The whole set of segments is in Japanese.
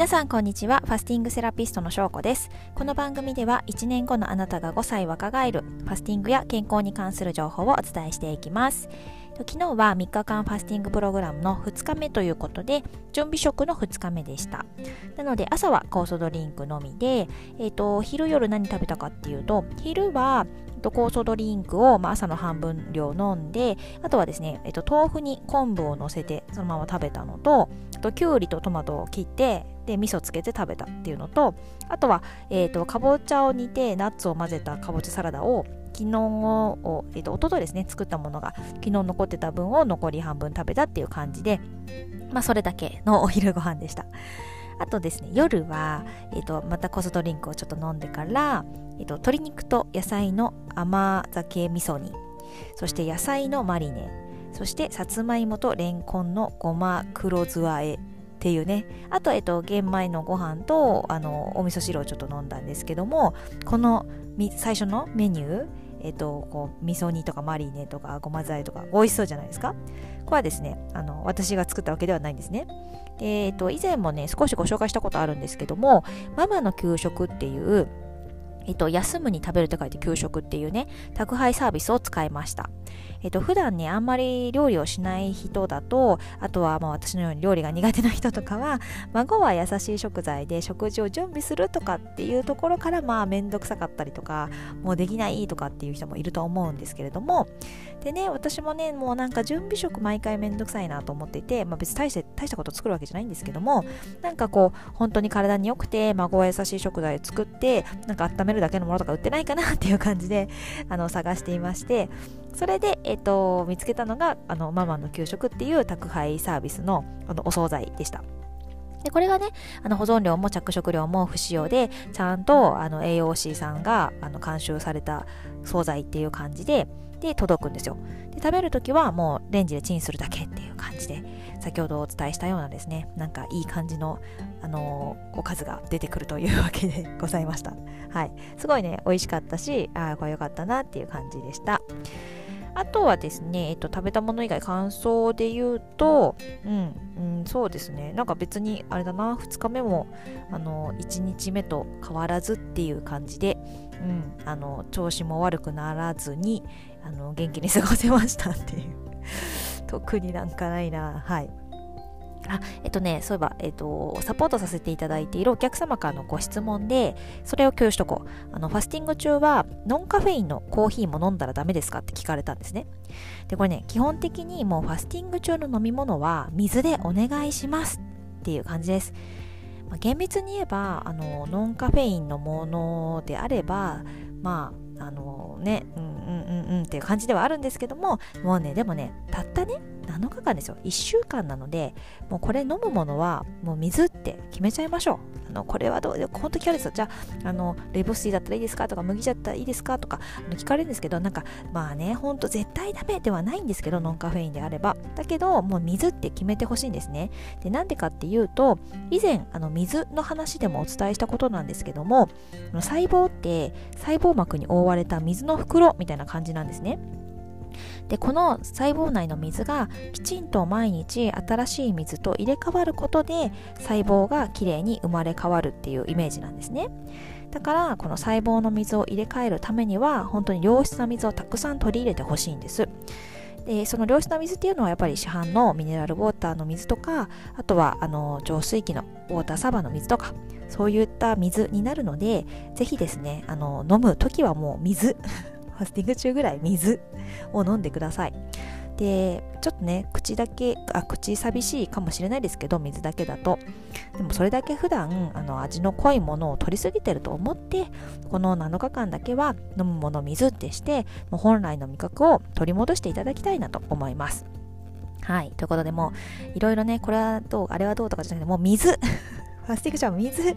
皆さんこんにちは。ファスティングセラピストのしょうこです。この番組では1年後のあなたが5歳若返るファスティングや健康に関する情報をお伝えしていきます。昨日は3日間ファスティングプログラムの2日目ということで準備食の2日目でした。なので朝は酵素ドリンクのみで、えーと、昼夜何食べたかっていうと昼は酵素ドリンクを、まあ、朝の半分量飲んであとはですね、えっと、豆腐に昆布を乗せてそのまま食べたのとときゅうりとトマトを切ってで味噌つけて食べたっていうのとあとは、えーと、かぼちゃを煮てナッツを混ぜたかぼちゃサラダを昨日を、えーと、と一昨日ですね作ったものが昨日残ってた分を残り半分食べたっていう感じでまあそれだけのお昼ご飯でした。あとですね夜は、えーと、またコスドリンクをちょっと飲んでから、えーと鶏肉と野菜の甘酒味噌煮そして野菜のマリネそしてさつまいもとれんこんのごま黒酢あえっていうねあと、えっと、玄米のご飯とあのお味噌汁をちょっと飲んだんですけどもこの最初のメニューえっと、こう味噌煮とかマリネとかごま剤とか美味しそうじゃないですか？これはですねあの私が作ったわけではないんですねで、えっと、以前もね少しご紹介したことあるんですけどもママの給食っていうえっと、休むに食べると書いて給食っていうね、宅配サービスを使いました。えっと、普段ね、あんまり料理をしない人だと、あとはまあ私のように料理が苦手な人とかは、孫は優しい食材で食事を準備するとかっていうところから、まあめんどくさかったりとか、もうできないとかっていう人もいると思うんですけれども、でね、私もね、もうなんか準備食毎回めんどくさいなと思っていて、まあ別に大して大したこと作るわけじゃないんですけども、なんかこう、本当に体に良くて、孫は優しい食材を作って、なんか温めるだけのものとか売ってないかなっていう感じで、あの、探していまして、それで、えっと、見つけたのが、あの、ママの給食っていう宅配サービスのあのお惣菜でした。で、これがね、あの保存料も着色料も不使用で、ちゃんとあの AOC さんがあの監修された惣菜っていう感じで、で、届くんですよ。で、食べるときはもうレンジでチンするだけっていう感じで、先ほどお伝えしたようなですね、なんかいい感じの、あのー、おかずが出てくるというわけで ございました。はい。すごいね、美味しかったし、ああ、これ良かったなっていう感じでした。あとはですね、えっと、食べたもの以外感想で言うと、うん、うん、そうですね、なんか別にあれだな、2日目も、あの、1日目と変わらずっていう感じで、うん、あの、調子も悪くならずに、あの、元気に過ごせましたっていう。特になんかないな、はい。あ、えっとね、そういえば、えっと、サポートさせていただいているお客様からのご質問で、それを共有しとこう。あの、ファスティング中は、ノンカフェインのコーヒーも飲んだらダメですかって聞かれたんですね。で、これね、基本的にもうファスティング中の飲み物は、水でお願いしますっていう感じです。まあ、厳密に言えば、あの、ノンカフェインのものであれば、まあ、あのね、うんうんっていう感じではあるんですけども、もうね、でもね、たったね、7日間ですよ。1週間なのでもうこれ飲むものはもう水って決めちゃいましょう。あのこれはどう本当聞かれるんですよ。じゃああのレボスティーだったらいいですかとか麦茶だったらいいですかとか聞かれるんですけどなんかまあねほんと絶対ダメではないんですけどノンカフェインであれば。だけどもう水って決めてほしいんですね。でなんでかっていうと以前あの水の話でもお伝えしたことなんですけども細胞って細胞膜に覆われた水の袋みたいな感じなんですね。でこの細胞内の水がきちんと毎日新しい水と入れ替わることで細胞がきれいに生まれ変わるっていうイメージなんですね。だからこの細胞の水を入れ替えるためには本当に良質な水をたくさん取り入れてほしいんです。でその良質な水っていうのはやっぱり市販のミネラルウォーターの水とかあとはあの浄水器のウォーターサーバーの水とかそういった水になるのでぜひですねあの飲む時はもう水。ファスティング中ぐらい水を飲んでください。で、ちょっとね、口だけ、あ、口寂しいかもしれないですけど、水だけだと。でもそれだけ普段、あの、味の濃いものを取りすぎてると思って、この7日間だけは飲むもの水ってして、もう本来の味覚を取り戻していただきたいなと思います。はい。ということで、もう、いろいろね、これはどう、あれはどうとかじゃなくて、もう水 ファスティング中は水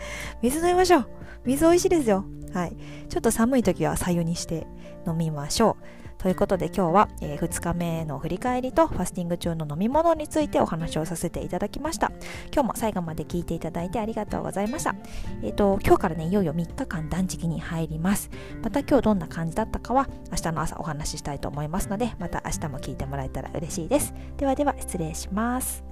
水飲みましょう水美味しいですよはい。ちょっと寒い時は左右にして飲みましょう。ということで今日は、えー、2日目の振り返りとファスティング中の飲み物についてお話をさせていただきました。今日も最後まで聞いていただいてありがとうございました。えっ、ー、と、今日からね、いよいよ3日間断食に入ります。また今日どんな感じだったかは明日の朝お話ししたいと思いますので、また明日も聞いてもらえたら嬉しいです。ではでは失礼します。